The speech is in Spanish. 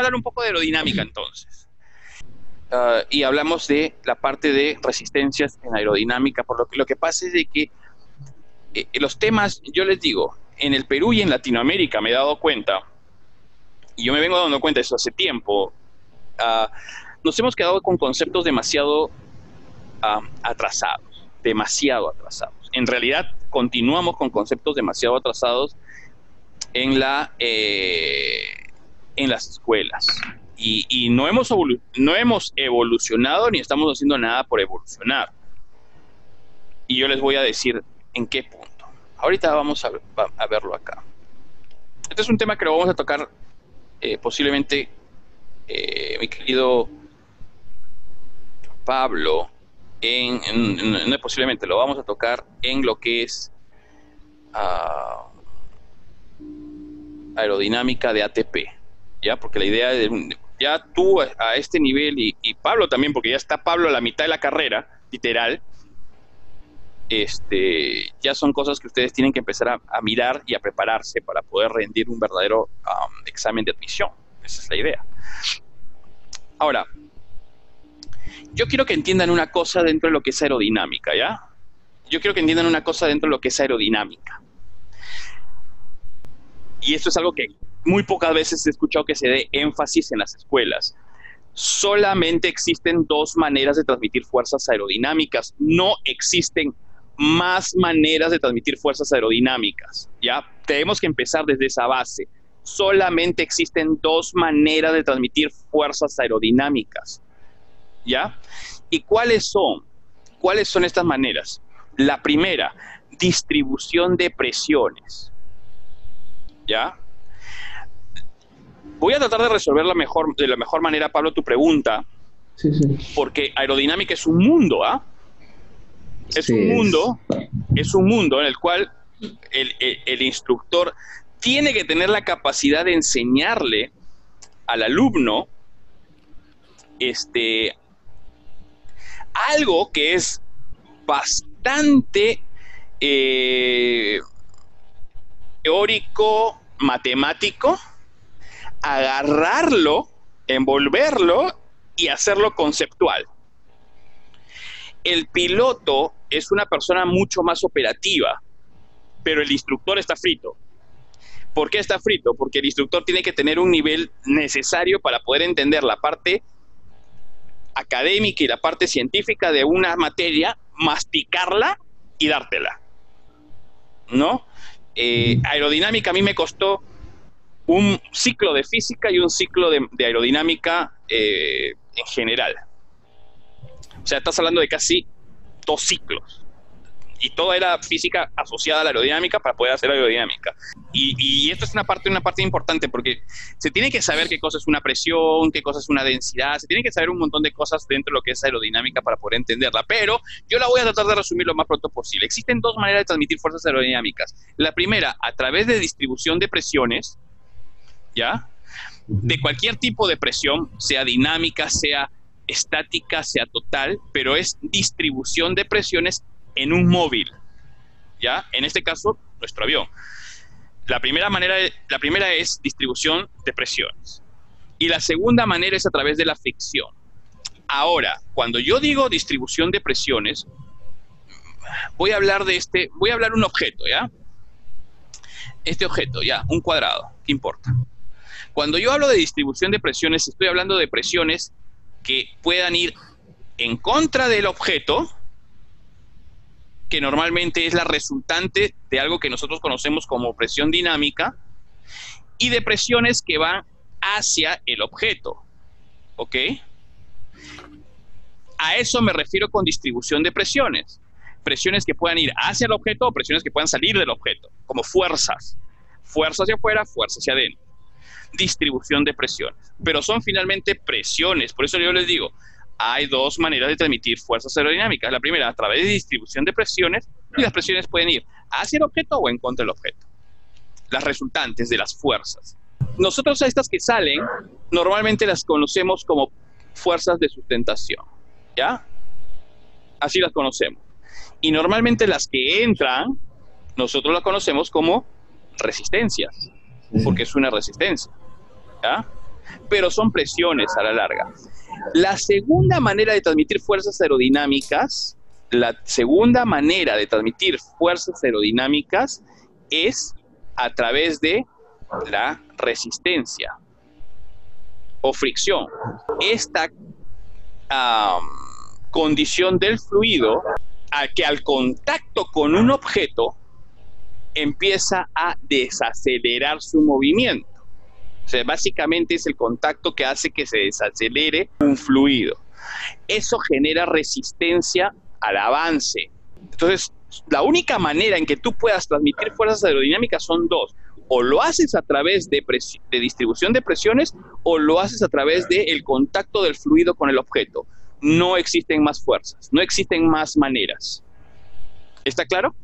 hablar un poco de aerodinámica entonces. Ah, y hablamos de la parte de resistencias en aerodinámica, por lo que lo que pasa es de que eh, los temas, yo les digo, en el Perú y en Latinoamérica me he dado cuenta, y yo me vengo dando cuenta de eso hace tiempo, ah, nos hemos quedado con conceptos demasiado ah, atrasados, demasiado atrasados. En realidad, continuamos con conceptos demasiado atrasados en, la, eh, en las escuelas. Y, no, hemos no hemos evolucionado ni estamos haciendo nada por evolucionar. Y yo les voy a decir en qué punto. Ahorita vamos a, verlo acá. Este es un tema que lo vamos a tocar eh, posiblemente, eh, mi querido Pablo, en, no posiblemente, lo vamos a tocar en lo que es ah, aerodinámica de ATP, ¿ya? Porque la idea de, ya tú a, este nivel y, Pablo también, porque ya está Pablo a la mitad de la carrera, literal, este, ya son cosas que ustedes tienen que empezar a, mirar y a prepararse para poder rendir un verdadero um, examen de admisión. Esa es la idea. Ahora, yo quiero que entiendan una cosa dentro de lo que es aerodinámica, ¿ya? Yo quiero que entiendan una cosa dentro de lo que es aerodinámica. Y esto es algo que muy pocas veces he escuchado que se dé énfasis en las escuelas. Solamente existen dos maneras de transmitir fuerzas aerodinámicas. No existen más maneras de transmitir fuerzas aerodinámicas. ¿ya? Tenemos que empezar desde esa base. Solamente existen dos maneras de transmitir fuerzas aerodinámicas. ¿Ya? ¿Y cuáles son? ¿Cuáles son estas maneras? La primera, distribución de presiones. ¿Ya? Voy a tratar de resolver la mejor, de la mejor manera, Pablo, tu pregunta. Sí, sí. Porque aerodinámica es un mundo, ¿ah? Es un mundo, es. un mundo en el cual el, instructor tiene que tener la capacidad de enseñarle al alumno este, algo que es bastante eh, teórico, matemático, agarrarlo, envolverlo y hacerlo conceptual. El piloto es una persona mucho más operativa, pero el instructor está frito. ¿Por qué está frito? Porque el instructor tiene que tener un nivel necesario para poder entender la parte académica y la parte científica de una materia, masticarla y dártela. ¿No? Eh, aerodinámica a mí me costó un ciclo de física y un ciclo de, aerodinámica eh, en general. O sea, estás hablando de casi dos ciclos. Y todo era física asociada a la aerodinámica para poder hacer aerodinámica. Y, y, esto es una parte, una parte importante porque se tiene que saber qué cosa es una presión, qué cosa es una densidad, se tiene que saber un montón de cosas dentro de lo que es aerodinámica para poder entenderla. Pero yo la voy a tratar de resumir lo más pronto posible. Existen dos maneras de transmitir fuerzas aerodinámicas. La primera, a través de distribución de presiones, ¿ya? De cualquier tipo de presión, sea dinámica, sea estática, sea total, pero es distribución de presiones en un móvil, ¿ya? En este caso, nuestro avión. La primera manera, la primera es distribución de presiones. Y la segunda manera es a través de la fricción. Ahora, cuando yo digo distribución de presiones, voy a hablar de este, voy a hablar un objeto, ¿ya? Este objeto, ya, un cuadrado, ¿qué importa? Cuando yo hablo de distribución de presiones, estoy hablando de presiones que puedan ir en contra del objeto, que normalmente es la resultante de algo que nosotros conocemos como presión dinámica, y de presiones que van hacia el objeto. ¿Ok? A eso me refiero con distribución de presiones. Presiones que puedan ir hacia el objeto o presiones que puedan salir del objeto, como fuerzas. Fuerza hacia afuera, fuerza hacia adentro distribución de presiones, pero son finalmente presiones. Por eso yo les digo, hay dos maneras de transmitir fuerzas aerodinámicas. La primera, a través de distribución de presiones, y las presiones pueden ir hacia el objeto o en contra del objeto. Las resultantes de las fuerzas. Nosotros a estas que salen, normalmente las conocemos como fuerzas de sustentación. ¿Ya? Así las conocemos. Y normalmente las que entran, nosotros las conocemos como resistencias porque es una resistencia. pero son presiones a la larga. La segunda manera de transmitir fuerzas aerodinámicas, la segunda manera de transmitir fuerzas aerodinámicas es a través de la resistencia o fricción. Esta condición del fluido, a que al contacto con un objeto empieza a desacelerar su movimiento. O sea, básicamente es el contacto que hace que se desacelere un fluido. Eso genera resistencia al avance. Entonces, la única manera en que tú puedas transmitir fuerzas aerodinámicas son dos. O lo haces a través de, de distribución de presiones o lo haces a través del contacto del fluido con el objeto. No existen más fuerzas, no existen más maneras. ¿Está claro?